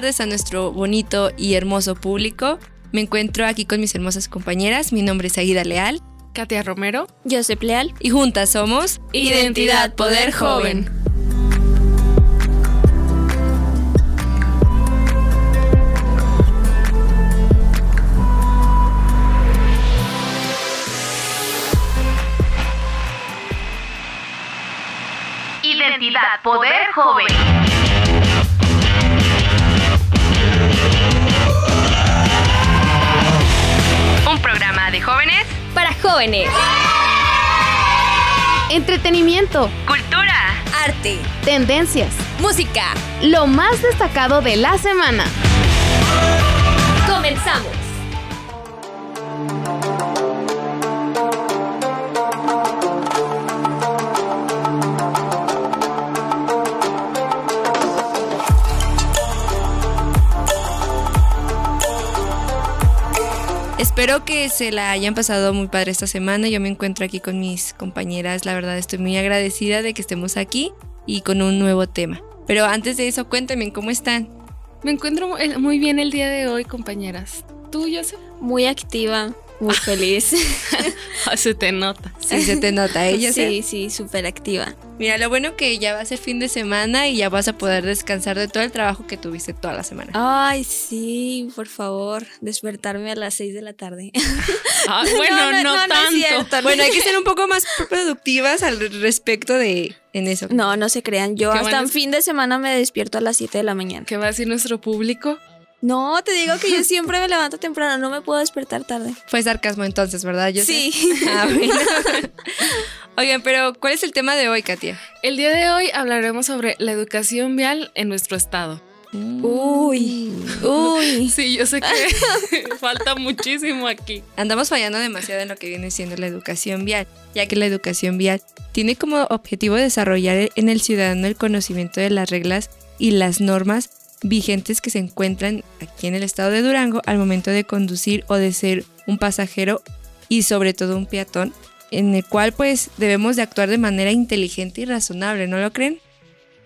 tardes a nuestro bonito y hermoso público. Me encuentro aquí con mis hermosas compañeras. Mi nombre es Aguida Leal. Katia Romero. Josep Leal. Y juntas somos Identidad Poder Joven. Identidad Poder Joven. De jóvenes Para jóvenes. Entretenimiento, cultura. arte, Tendencias. música. Lo más destacado de la semana. Comenzamos. Espero que se la hayan pasado muy padre esta semana. Yo me encuentro aquí con mis compañeras. La verdad estoy muy agradecida de que estemos aquí y con un nuevo tema. Pero antes de eso, cuéntenme cómo están. Me encuentro muy bien el día de hoy, compañeras. ¿Tú, Joseph? Muy activa, muy feliz. Ah, Se te nota. Sí, se te nota, ella sí, sí, súper activa. Mira, lo bueno que ya va a ser fin de semana y ya vas a poder descansar de todo el trabajo que tuviste toda la semana. Ay, sí, por favor, despertarme a las 6 de la tarde. Ah, bueno, no, no, no, no es tanto. Bueno, hay que ser un poco más productivas al respecto de en eso. No, no se crean. Yo ¿Qué hasta un fin de semana me despierto a las 7 de la mañana. ¿Qué va a decir nuestro público? No, te digo que yo siempre me levanto temprano, no me puedo despertar tarde. Fue sarcasmo entonces, ¿verdad? Yo. Sí. Ah, bueno. Oigan, pero ¿cuál es el tema de hoy, Katia? El día de hoy hablaremos sobre la educación vial en nuestro estado. Uy, uy. Sí, yo sé que falta muchísimo aquí. Andamos fallando demasiado en lo que viene siendo la educación vial, ya que la educación vial tiene como objetivo desarrollar en el ciudadano el conocimiento de las reglas y las normas vigentes que se encuentran aquí en el estado de Durango al momento de conducir o de ser un pasajero y sobre todo un peatón, en el cual pues debemos de actuar de manera inteligente y razonable, ¿no lo creen?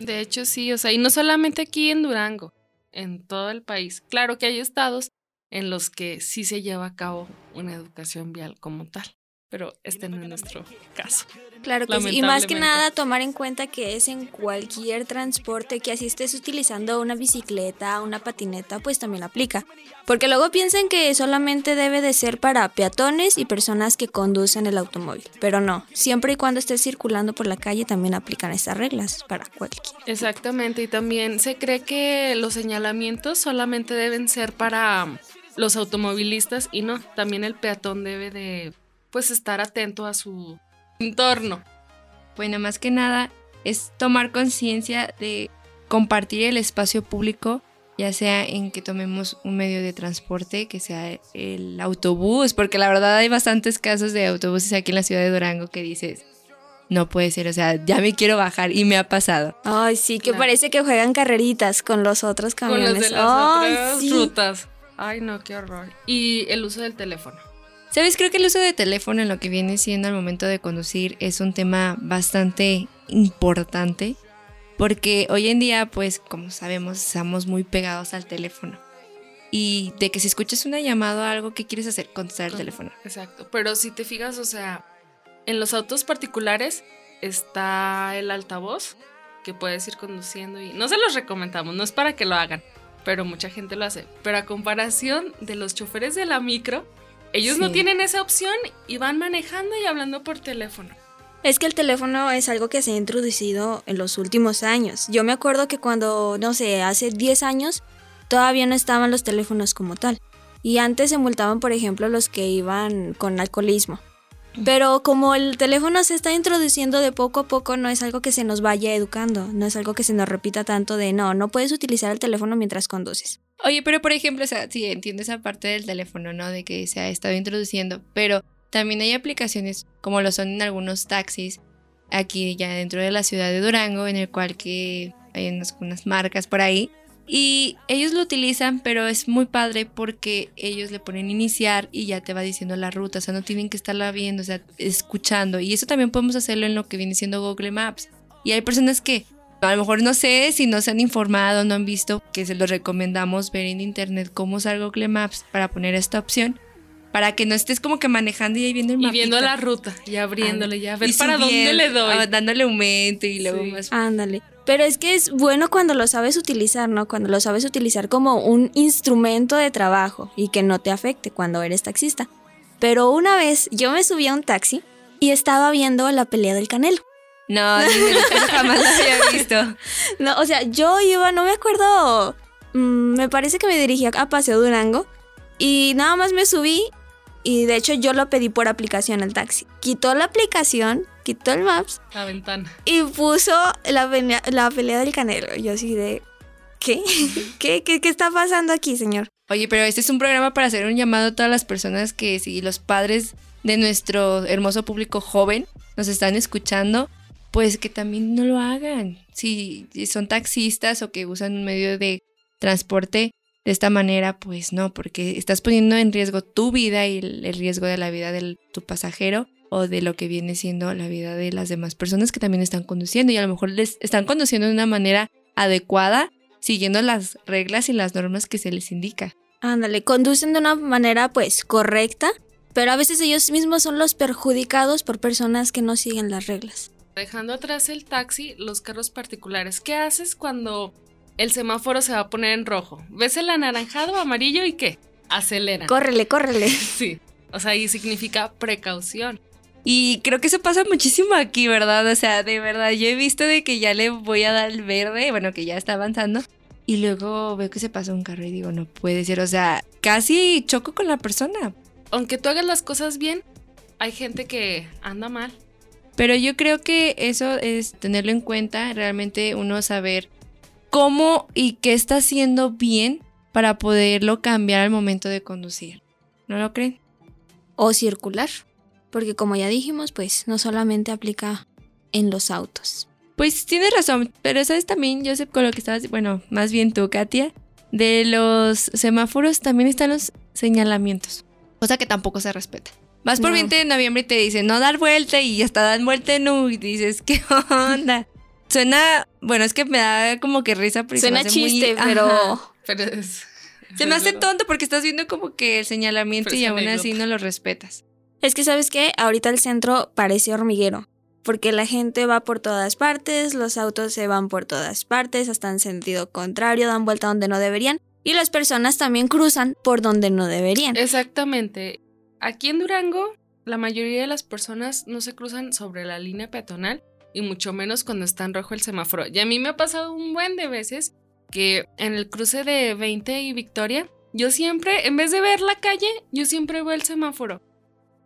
De hecho, sí, o sea, y no solamente aquí en Durango, en todo el país. Claro que hay estados en los que sí se lleva a cabo una educación vial como tal, pero este no es nuestro caso. Claro que sí. Y más que nada tomar en cuenta que es en cualquier transporte que así estés utilizando una bicicleta, una patineta, pues también aplica. Porque luego piensan que solamente debe de ser para peatones y personas que conducen el automóvil. Pero no, siempre y cuando estés circulando por la calle también aplican estas reglas para cualquiera. Exactamente, y también se cree que los señalamientos solamente deben ser para los automovilistas y no, también el peatón debe de pues estar atento a su entorno. Bueno, más que nada es tomar conciencia de compartir el espacio público, ya sea en que tomemos un medio de transporte, que sea el autobús, porque la verdad hay bastantes casos de autobuses aquí en la ciudad de Durango que dices, no puede ser, o sea, ya me quiero bajar y me ha pasado. Ay, sí, que Claro. parece que juegan carreritas con los otros Con camiones. las de las Ay, otras sí. rutas. Ay, no, qué horror. Y el uso del teléfono. ¿Sabes? Creo que el uso de teléfono en lo que viene siendo al momento de conducir es un tema bastante importante porque hoy en día, pues como sabemos, estamos muy pegados al teléfono. Y de que si escuchas una llamada o algo, ¿qué quieres hacer? Contestar el teléfono. Exacto. Pero si te fijas, o sea, en los autos particulares está el altavoz que puedes ir conduciendo y no se los recomendamos, no es para que lo hagan, pero mucha gente lo hace. Pero a comparación de los choferes de la micro, ellos no tienen esa opción y van manejando y hablando por teléfono. Es que el teléfono es algo que se ha introducido en los últimos años. Yo me acuerdo que cuando, no sé, hace 10 años, todavía no estaban los teléfonos como tal. Y antes se multaban, por ejemplo, los que iban con alcoholismo. Pero como el teléfono se está introduciendo de poco a poco, no es algo que se nos vaya educando, no es algo que se nos repita tanto de no, no puedes utilizar el teléfono mientras conduces. Oye, pero por ejemplo, o sea, sí, entiendo esa parte del teléfono, ¿no? De que se ha estado introduciendo, pero también hay aplicaciones como lo son en algunos taxis aquí ya dentro de la ciudad de Durango, en el cual que hay unas, unas marcas por ahí y ellos lo utilizan, pero es muy padre porque ellos le ponen iniciar y ya te va diciendo la ruta, o sea, no tienen que estarla viendo, o sea, escuchando. Y eso también podemos hacerlo en lo que viene siendo Google Maps. Y hay personas que A lo mejor no sé si no se han informado, no han visto, que se los recomendamos ver en internet cómo usar Google Maps para poner esta opción. Para que no estés como que manejando y ahí viendo el Y mapita. viendo la ruta, y abriéndole, ya a ver Y para dónde le doy. ah, dándole aumento y luego Sí. más. Ándale. Pero es que es bueno cuando lo sabes utilizar, ¿no? Cuando lo sabes utilizar como un instrumento de trabajo y que no te afecte cuando eres taxista. Pero una vez yo me subí a un taxi y estaba viendo la pelea del Canelo. No, ni de- eso jamás lo había visto. No, o sea, yo iba, no me acuerdo, mm, me parece que me dirigía a Paseo Durango y nada más me subí y de hecho yo lo pedí por aplicación al taxi. Quitó la aplicación, quitó el Maps La ventana. y puso la, pelea- la pelea del Canelo. Yo así de, ¿qué? ¿Qué, qué? ¿Qué está pasando aquí, señor? Oye, pero este es un programa para hacer un llamado a todas las personas que si los padres de nuestro hermoso público joven nos están escuchando, pues que también no lo hagan. Si son taxistas o que usan un medio de transporte de esta manera, pues no, porque estás poniendo en riesgo tu vida y el, riesgo de la vida de tu pasajero o de lo que viene siendo la vida de las demás personas que también están conduciendo y a lo mejor les están conduciendo de una manera adecuada, siguiendo las reglas y las normas que se les indica. Ándale, conducen de una manera pues correcta, pero a veces ellos mismos son los perjudicados por personas que no siguen las reglas. Dejando atrás el taxi, los carros particulares. ¿Qué haces cuando el semáforo se va a poner en rojo? ¿Ves el anaranjado, amarillo y qué? Acelera. Córrele, córrele. sí. O sea, ahí significa precaución. Y creo que eso pasa muchísimo aquí, ¿verdad? O sea, de verdad, yo he visto de que ya le voy a dar el verde, bueno, que ya está avanzando, y luego veo que se pasa un carro y digo, no puede ser, o sea, casi choco con la persona. Aunque tú hagas las cosas bien, hay gente que anda mal. Pero yo creo que eso es tenerlo en cuenta, realmente uno saber cómo y qué está haciendo bien para poderlo cambiar al momento de conducir. ¿No lo creen? O circular, porque como ya dijimos, pues no solamente aplica en los autos. Pues tienes razón, pero sabes también, Joseph, con lo que estabas, bueno, más bien tú, Katia, de los semáforos también están los señalamientos, cosa que tampoco se respeta. Vas por No. 20 de noviembre y te dicen no dar vuelta y hasta dan vuelta en U y dices, ¿qué onda? Suena, bueno, es que me da como que risa Suena muy- chiste, Ajá. pero Pero es. Se me hace verdad. tonto porque estás viendo como que el señalamiento Pero y aún así no lo respetas. es que sabes qué, ahorita el centro parece hormiguero, porque la gente va por todas partes, los autos se van por todas partes, hasta en sentido contrario, dan vuelta donde no deberían, y las personas también cruzan por donde no deberían. Exactamente. Aquí en Durango, la mayoría de las personas no se cruzan sobre la línea peatonal y mucho menos cuando está en rojo el semáforo. Y a mí me ha pasado un buen de veces que en el cruce de 20 y Victoria, yo siempre, en vez de ver la calle, yo siempre veo el semáforo.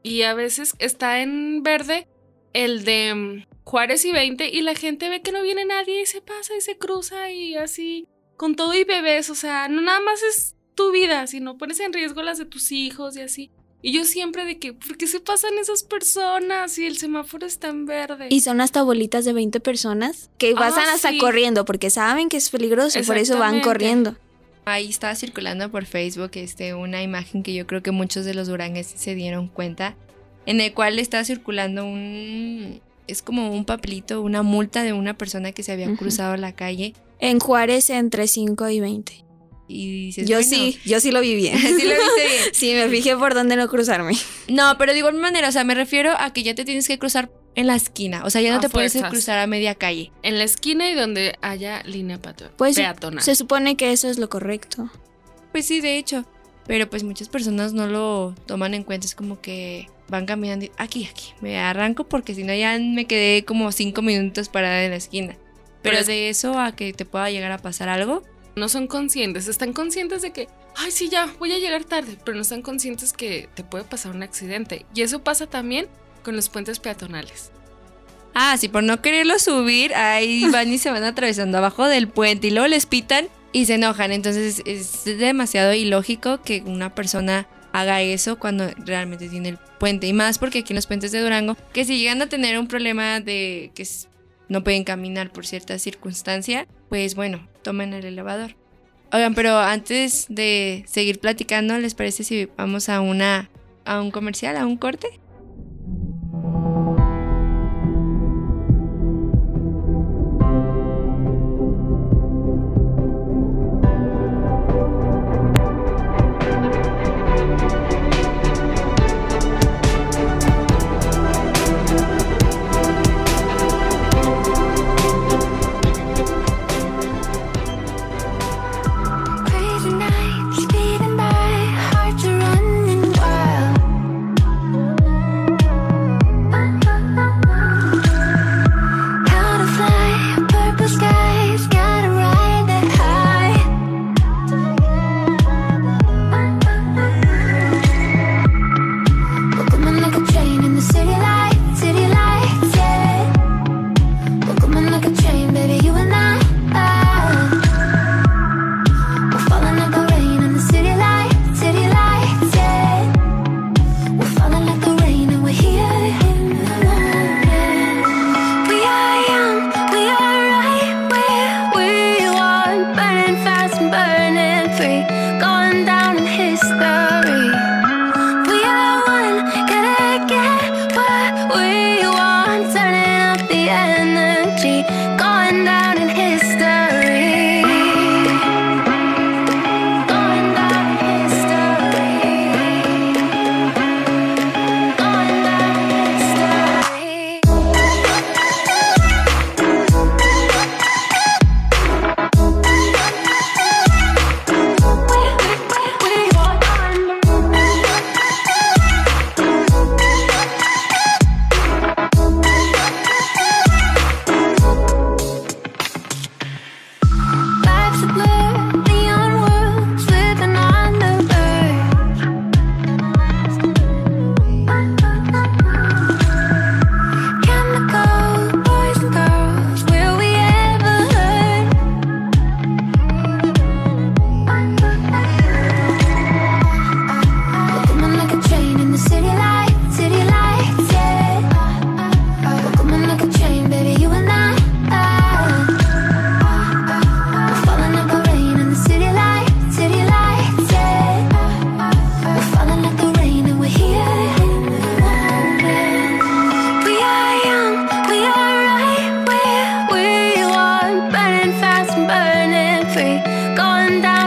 Y a veces está en verde el de mm, Juárez y 20 y la gente ve que no viene nadie y se pasa y se cruza y así con todo y bebés, o sea, no nada más es tu vida, sino pones en riesgo las de tus hijos y así. Y yo siempre de que, ¿por qué se pasan esas personas si el semáforo está en verde? Y son hasta bolitas de 20 personas que Ah, pasan hasta sí. corriendo porque saben que es peligroso, por eso van corriendo. Ahí estaba circulando por Facebook este, una imagen que yo creo que muchos de los durangueses se dieron cuenta, en el cual estaba circulando un... Es como un papelito, una multa de una persona que se había cruzado la calle En Juárez entre 5 y 20. Y dices, Yo bueno, sí, yo sí lo vi bien. sí lo viste bien. sí, me fijé por dónde no cruzarme. No, pero de igual manera, o sea, me refiero a que ya te tienes que cruzar en la esquina, o sea, ya no A te puedes cruzar a media calle. En la esquina y donde haya línea pato- Pues, peatonal. Se supone que eso es lo correcto. Pues sí, de hecho. Pero pues muchas personas no lo toman en cuenta. Es como que van caminando y aquí, aquí. Me arranco porque si no ya me quedé como cinco minutos parada en la esquina. Pero, Pero es- de eso a que te pueda llegar a pasar algo. No son conscientes, están conscientes de que, ay, sí, ya, voy a llegar tarde, pero no están conscientes que te puede pasar un accidente. Y eso pasa también con los puentes peatonales. Ah, sí, por no quererlo subir, ahí van y se van atravesando abajo del puente y luego les pitan y se enojan. Entonces es demasiado ilógico que una persona haga eso cuando realmente tiene el puente. Y más porque aquí en los puentes de Durango, que si llegan a tener un problema de que no pueden caminar por cierta circunstancia, pues bueno, tomen el elevador. Oigan, pero antes de seguir platicando, ¿les parece si vamos a una a un comercial, a un corte? Free, going down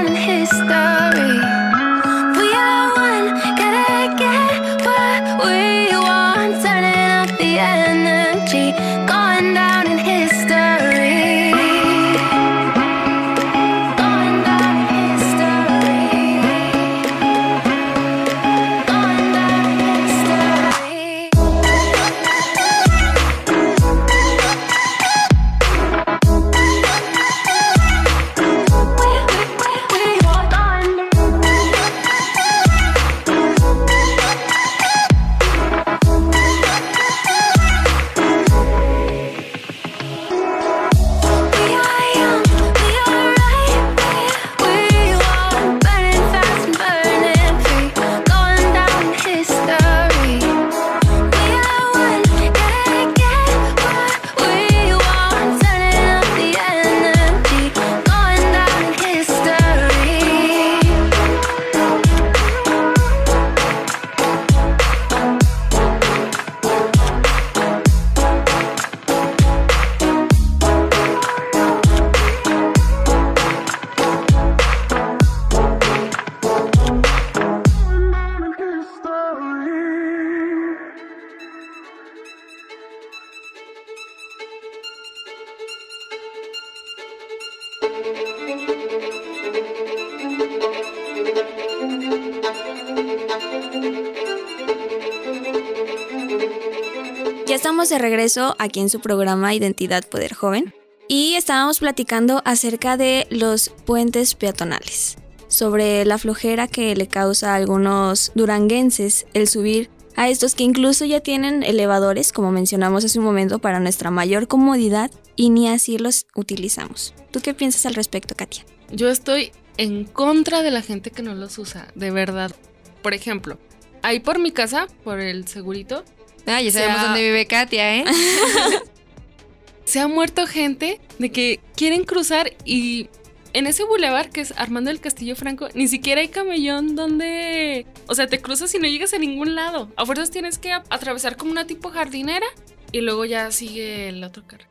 de regreso aquí en su programa Identidad Poder Joven y estábamos platicando acerca de los puentes peatonales, sobre la flojera que le causa a algunos duranguenses el subir a estos que incluso ya tienen elevadores, como mencionamos hace un momento, para nuestra mayor comodidad y ni así los utilizamos. ¿Tú qué piensas al respecto, Katia? Yo estoy en contra de la gente que no los usa, de verdad. Por ejemplo, ahí por mi casa, por el segurito, Ah, ya sabemos dónde vive Katia, ¿eh? se ha muerto gente de que quieren cruzar y en ese bulevar que es Armando del Castillo Franco, ni siquiera hay camellón donde... O sea, te cruzas y no llegas a ningún lado. A fuerzas tienes que atravesar como una tipo jardinera y luego ya sigue el otro carro.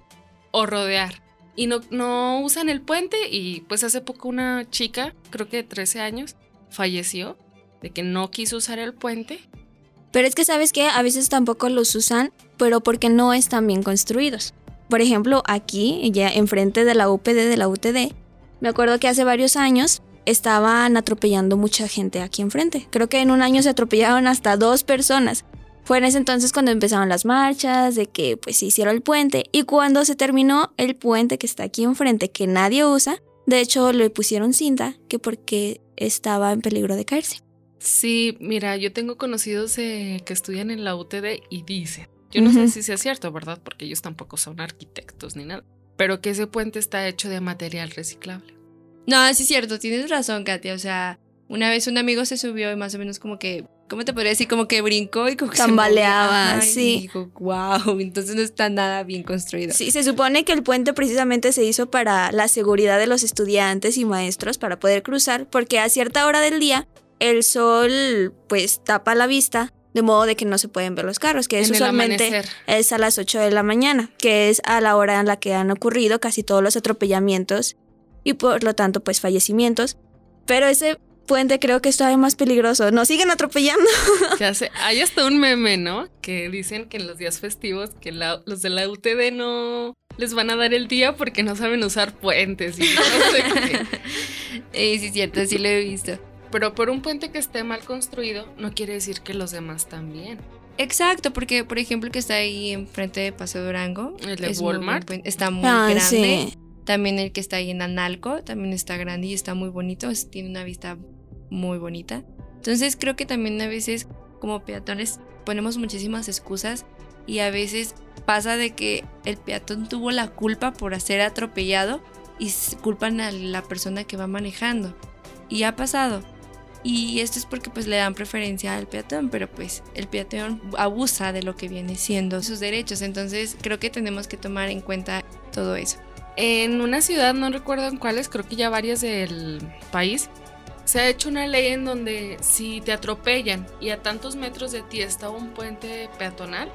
O rodear. Y no, no usan el puente y pues hace poco una chica, creo que de 13 años, falleció de que no quiso usar el puente. Pero es que sabes que a veces tampoco los usan, pero porque no están bien construidos. Por ejemplo, aquí, ya enfrente de la UPD de la UTD, me acuerdo que hace varios años estaban atropellando mucha gente aquí enfrente. Creo que en un año se atropellaron hasta dos personas. Fue en ese entonces cuando empezaron las marchas, de que pues se hicieron el puente. Y cuando se terminó el puente que está aquí enfrente, que nadie usa, de hecho le pusieron cinta, que porque estaba en peligro de caerse. Sí, mira, yo tengo conocidos eh, que estudian en la UTD y dicen, yo no sé si sea cierto, ¿verdad? Porque ellos tampoco son arquitectos ni nada, pero que ese puente está hecho de material reciclable. No, sí es cierto, tienes razón, Katia. O sea, una vez un amigo se subió y más o menos como que ¿cómo te podría decir? Como que brincó y como que Tambaleaba, se movía. Ajá, sí. Y digo, wow, entonces no está nada bien construido. Sí, se supone que el puente precisamente se hizo para la seguridad de los estudiantes y maestros para poder cruzar, porque a cierta hora del día el sol pues tapa la vista, de modo de que no se pueden ver los carros, que es usualmente es a las 8 de la mañana, que es a la hora en la que han ocurrido casi todos los atropellamientos y por lo tanto pues fallecimientos. Pero ese puente creo que es todavía más peligroso. Nos siguen atropellando. Ya sé, hay hasta un meme, ¿no? Que dicen que en los días festivos que la- los de la UTD no les van a dar el día porque no saben usar puentes y no sé qué. Sí, es cierto, sí lo he visto. Pero por un puente que esté mal construido no quiere decir que los demás también. Exacto, porque por ejemplo el que está ahí enfrente de Paseo Durango. El de es muy Walmart. puente, está muy Ah, grande. sí. También el que está ahí en Analco, también está grande y está muy bonito, es- tiene una vista muy bonita. Entonces creo que también a veces como peatones ponemos muchísimas excusas y a veces pasa de que el peatón tuvo la culpa por ser atropellado y culpan a la persona que va manejando. Y ha pasado. Y esto es porque pues le dan preferencia al peatón, pero pues el peatón abusa de lo que viene siendo sus derechos. Entonces creo que tenemos que tomar en cuenta todo eso. En una ciudad, no recuerdo en cuáles, creo que ya varias del país, se ha hecho una ley en donde si te atropellan y a tantos metros de ti está un puente peatonal,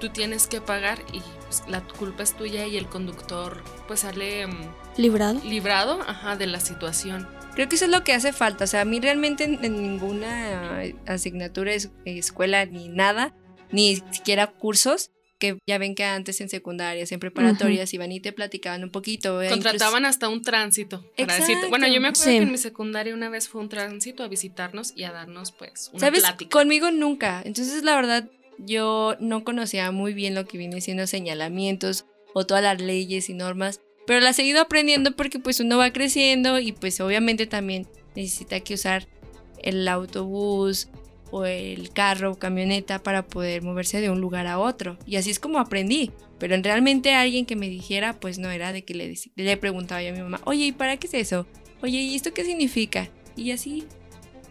tú tienes que pagar y pues, la culpa es tuya y el conductor pues sale mm, Librado. librado ajá, de la situación. Creo que eso es lo que hace falta. O sea, a mí realmente en, en ninguna asignatura, es- escuela, ni nada, ni siquiera cursos, que ya ven que antes en secundarias, en preparatorias, iban y te platicaban un poquito. e Contrataban hasta un tránsito. Para decirte- bueno, yo me acuerdo Sí. que en mi secundaria una vez fue un tránsito a visitarnos y a darnos pues una ¿Sabes? plática. Conmigo nunca. Entonces, la verdad, yo no conocía muy bien lo que viene siendo señalamientos o todas las leyes y normas, pero las he ido aprendiendo porque pues uno va creciendo y pues obviamente también necesita que usar el autobús o el carro o camioneta para poder moverse de un lugar a otro. Y así es como aprendí. Pero en realmente alguien que me dijera, pues no era de que le, le preguntaba yo a mi mamá, oye, ¿y para qué es eso? Oye, ¿y esto qué significa? Y así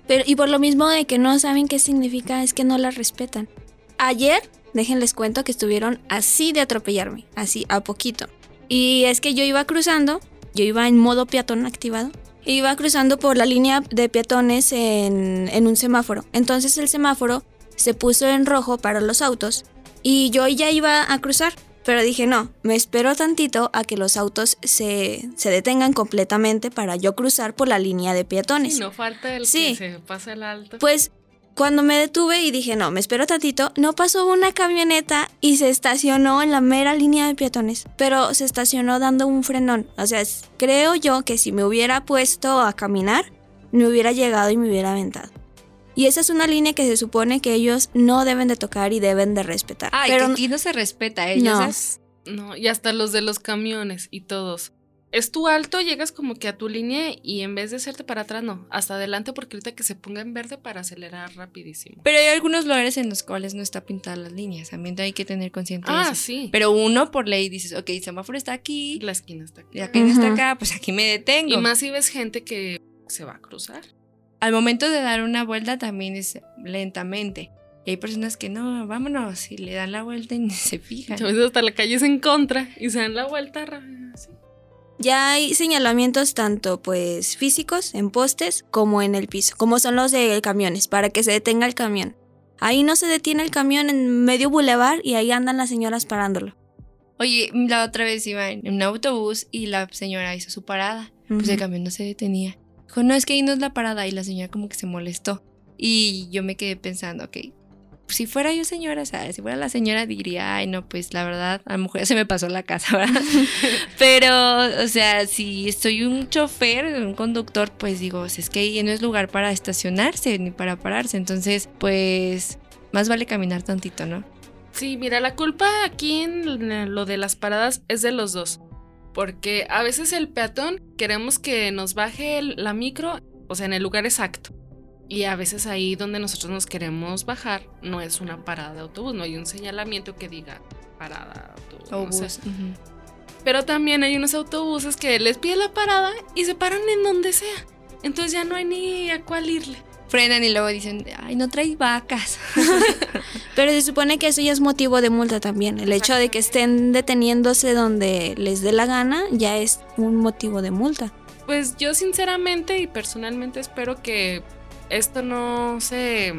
Pero, y por lo mismo de que no saben qué significa, es que no la respetan. Ayer, déjenles cuento que estuvieron así de atropellarme, así, a poquito. Y es que yo iba cruzando, yo iba en modo peatón activado, e iba cruzando por la línea de peatones en, en un semáforo. Entonces el semáforo se puso en rojo para los autos y yo ya iba a cruzar. Pero dije, no, me espero tantito a que los autos se, se detengan completamente para yo cruzar por la línea de peatones. Sí, no falta el Sí. que se pasa el alto. Pues cuando me detuve y dije, no, me espero tantito, no pasó una camioneta y se estacionó en la mera línea de peatones, pero se estacionó dando un frenón. O sea, creo yo que si me hubiera puesto a caminar, me hubiera llegado y me hubiera aventado. Y esa es una línea que se supone que ellos no deben de tocar y deben de respetar. Ay, pero que aquí no se respeta, ¿eh? Ya no. No, y hasta los de los camiones y todos. Es tu alto, llegas como que a tu línea y en vez de hacerte para atrás, no, hasta adelante porque ahorita que se ponga en verde para acelerar rapidísimo. Pero hay algunos lugares en los cuales no está pintadas las líneas. También hay que tener consciente de Ah, eso. sí. Pero uno por ley dices, ok, el semáforo está aquí, la esquina está aquí. y acá no está acá, pues aquí me detengo. Y más si ves gente que se va a cruzar. Al momento de dar una vuelta también es lentamente. Y hay personas que no, vámonos, y le dan la vuelta y ni se fijan. A veces hasta la calle es en contra y se dan la vuelta. así. Ya hay señalamientos tanto pues físicos en postes como en el piso, como son los de camiones, para que se detenga el camión. Ahí no se detiene el camión en medio bulevar y ahí andan las señoras parándolo. Oye, la otra vez iba en un autobús y la señora hizo su parada. Pues el camión no se detenía. Dijo, no, es que ahí no es la parada. Y la señora como que se molestó. Y yo me quedé pensando, ok, si fuera yo señora, o sea, si fuera la señora diría, ay, no, pues la verdad, a lo mejor ya se me pasó la casa, ¿verdad? Pero, o sea, si soy un chofer, un conductor, pues digo, es que ahí no es lugar para estacionarse ni para pararse. Entonces, pues, más vale caminar tantito, ¿no? Sí, mira, la culpa aquí en lo de las paradas es de los dos. Porque a veces el peatón queremos que nos baje la micro, o sea, en el lugar exacto. Y a veces ahí donde nosotros nos queremos bajar no es una parada de autobús, no hay un señalamiento que diga parada de autobús. O no sé. bus. Ujú. Pero también hay unos autobuses que les pide la parada y se paran en donde sea. Entonces ya no hay ni a cuál irle. frenan y luego dicen, ay, no traes vacas. Pero se supone que eso ya es motivo de multa también. El hecho de que estén deteniéndose donde les dé la gana ya es un motivo de multa. Pues yo sinceramente y personalmente espero que esto no se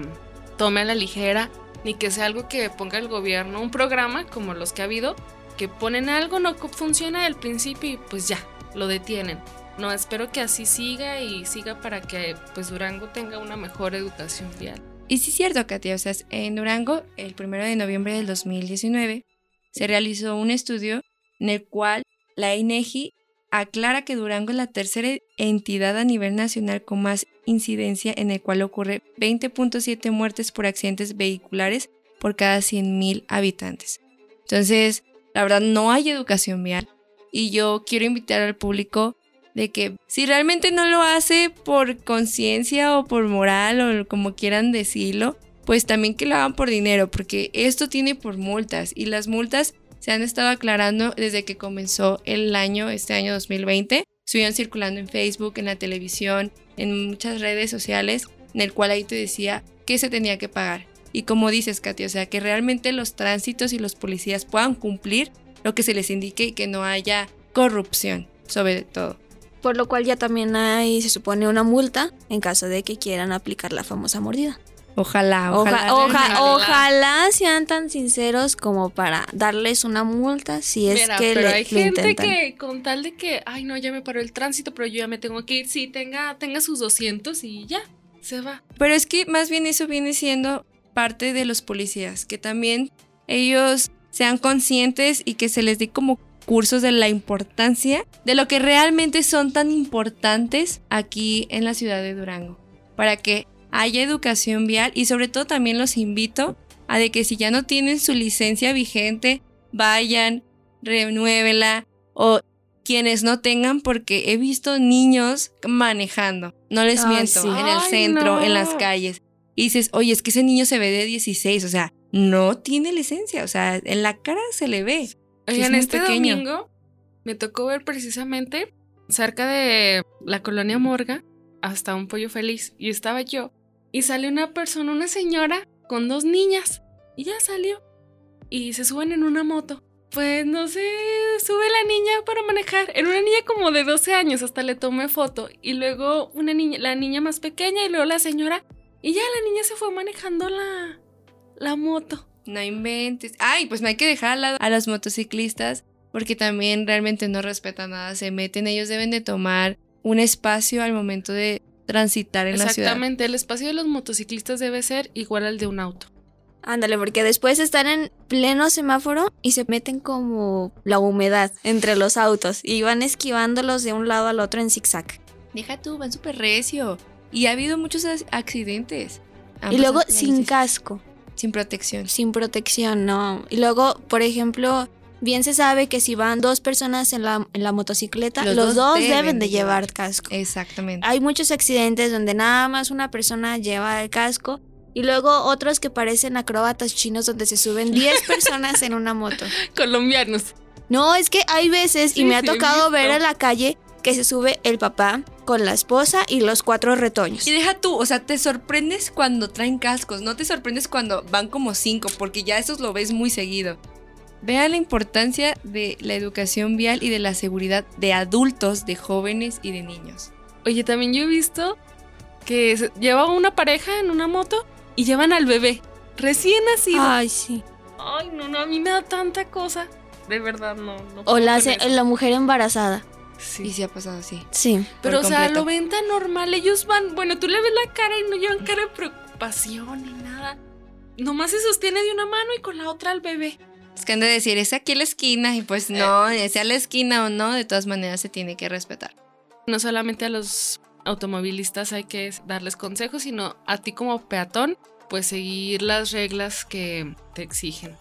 tome a la ligera ni que sea algo que ponga el gobierno, un programa como los que ha habido, que ponen algo, no funciona al principio y pues ya, lo detienen. No, espero que así siga y siga para que pues Durango tenga una mejor educación vial. Y sí es cierto, Katia, o sea, en Durango, el primero de noviembre del 2019, se realizó un estudio en el cual la INEGI aclara que Durango es la tercera entidad a nivel nacional con más incidencia en el cual ocurre 20.7 muertes por accidentes vehiculares por cada 100.000 habitantes. Entonces, la verdad, no hay educación vial y yo quiero invitar al público de que si realmente no lo hace por conciencia o por moral o como quieran decirlo, pues también que lo hagan por dinero, porque esto tiene por multas y las multas se han estado aclarando desde que comenzó el año, este año 2020. Estuvieron circulando en Facebook, en la televisión, en muchas redes sociales, en el cual ahí te decía que se tenía que pagar. Y como dices, Katy, o sea, que realmente los tránsitos y los policías puedan cumplir lo que se les indique y que no haya corrupción, sobre todo. Por lo cual ya también hay, se supone, una multa en caso de que quieran aplicar la famosa mordida. Ojalá, Oja- ojalá. oja- ojalá. ojalá sean tan sinceros como para darles una multa si es Mira, que pero le, hay gente intentan. que con tal de que, ay no, ya me paró el tránsito, pero yo ya me tengo que ir, sí, tenga, tenga sus 200 y ya, se va. Pero es que más bien eso viene siendo parte de los policías, que también ellos sean conscientes y que se les dé como cursos de la importancia de lo que realmente son tan importantes aquí en la ciudad de Durango, para que haya educación vial y sobre todo también los invito a de que si ya no tienen su licencia vigente, vayan, renuévela o quienes no tengan porque he visto niños manejando, no les Ay, miento, sí. en el Ay, centro, en las calles. Y dices, oye, es que ese niño se ve de 16, o sea, no tiene licencia, o sea, en la cara se le ve. es este pequeño. domingo me tocó ver precisamente cerca de la colonia Morga hasta un pollo feliz y estaba yo y sale una persona, una señora con dos niñas y ya salió y se suben en una moto. Pues no sé, sube la niña para manejar. Era una niña como de 12 años, hasta le tomé foto. Y luego una niña, la niña más pequeña y luego la señora. Y ya la niña se fue manejando la, la moto. No inventes. Ay, pues no hay que dejar a los motociclistas porque también realmente no respetan nada, se meten, ellos deben de tomar un espacio al momento de transitar en la ciudad. Exactamente, el espacio de los motociclistas debe ser igual al de un auto. Ándale, porque después están en pleno semáforo y se meten como la humedad entre los autos y van esquivándolos de un lado al otro en zigzag. Deja tú, van súper recio. Y ha habido muchos ac- accidentes. Y luego sin casco, Sin protección. sin protección, no. Y luego, por ejemplo, bien se sabe que si van dos personas en la, en la motocicleta, los, Los dos, dos deben, deben de llevar llevar. casco. Exactamente. Hay muchos accidentes donde nada más una persona lleva el casco y luego otros que parecen acróbatas chinos donde se suben 10 personas en una moto. Colombianos. No, es que hay veces, y me ha sí tocado ver en la calle, que se sube el papá con la esposa y los cuatro retoños. Y deja tú, o sea, te sorprendes cuando traen cascos, no te sorprendes cuando van como cinco, porque ya esos lo ves muy seguido. Vea la importancia de la educación vial y de la seguridad de adultos, de jóvenes y de niños. Oye, también yo he visto que lleva una pareja en una moto y llevan al bebé recién nacido. Ay, sí. Ay, no, no, a mí me da tanta cosa. De verdad, no. no O la, se- la mujer embarazada. Sí. Y sí ha pasado así. Sí. Pero, o sea, lo ven tan normal. Ellos van, bueno, tú le ves la cara y no llevan cara de preocupación ni nada. Nomás se sostiene de una mano y con la otra al bebé. Es que han de decir, es aquí la esquina, y pues no, sea la esquina o no, de todas maneras se tiene que respetar. No solamente a los automovilistas hay que darles consejos, sino a ti como peatón, pues seguir las reglas que te exigen.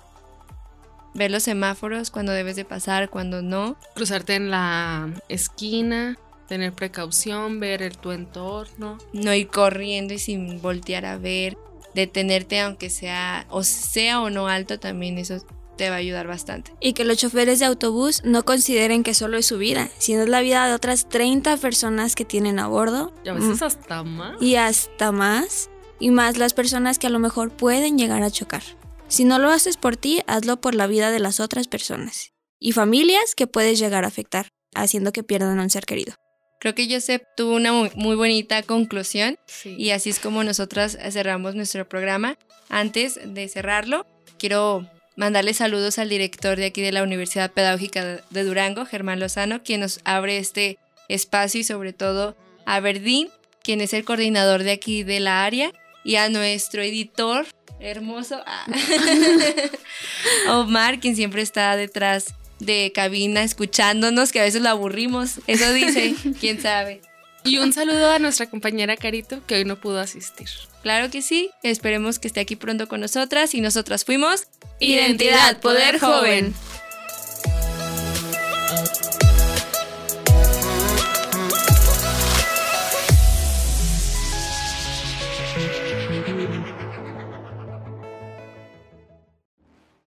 Ver los semáforos, cuando debes de pasar, cuando no. Cruzarte en la esquina, tener precaución, ver el, tu entorno. no ir corriendo y sin voltear a ver, detenerte aunque sea o sea o no alto también eso te va a ayudar bastante. Y que los choferes de autobús no consideren que solo es su vida, sino es la vida de otras 30 personas que tienen a bordo. Y a veces hasta más. y hasta más, y más las personas que a lo mejor pueden llegar a chocar. Si no lo haces por ti, hazlo por la vida de las otras personas y familias que puedes llegar a afectar, haciendo que pierdan a un ser querido. Creo que Joseph tuvo una muy, muy bonita conclusión Sí. y así es como nosotras cerramos nuestro programa. Antes de cerrarlo, quiero mandarle saludos al director de aquí de la Universidad Pedagógica de Durango, Germán Lozano, quien nos abre este espacio y sobre todo a Verdín, quien es el coordinador de aquí de la área, y a nuestro editor hermoso, Omar, quien siempre está detrás de cabina escuchándonos, que a veces lo aburrimos. Eso dice, quién sabe. Y un saludo a nuestra compañera Carito, que hoy no pudo asistir. Claro que sí, esperemos que esté aquí pronto con nosotras y nosotras fuimos Identidad, Poder Joven.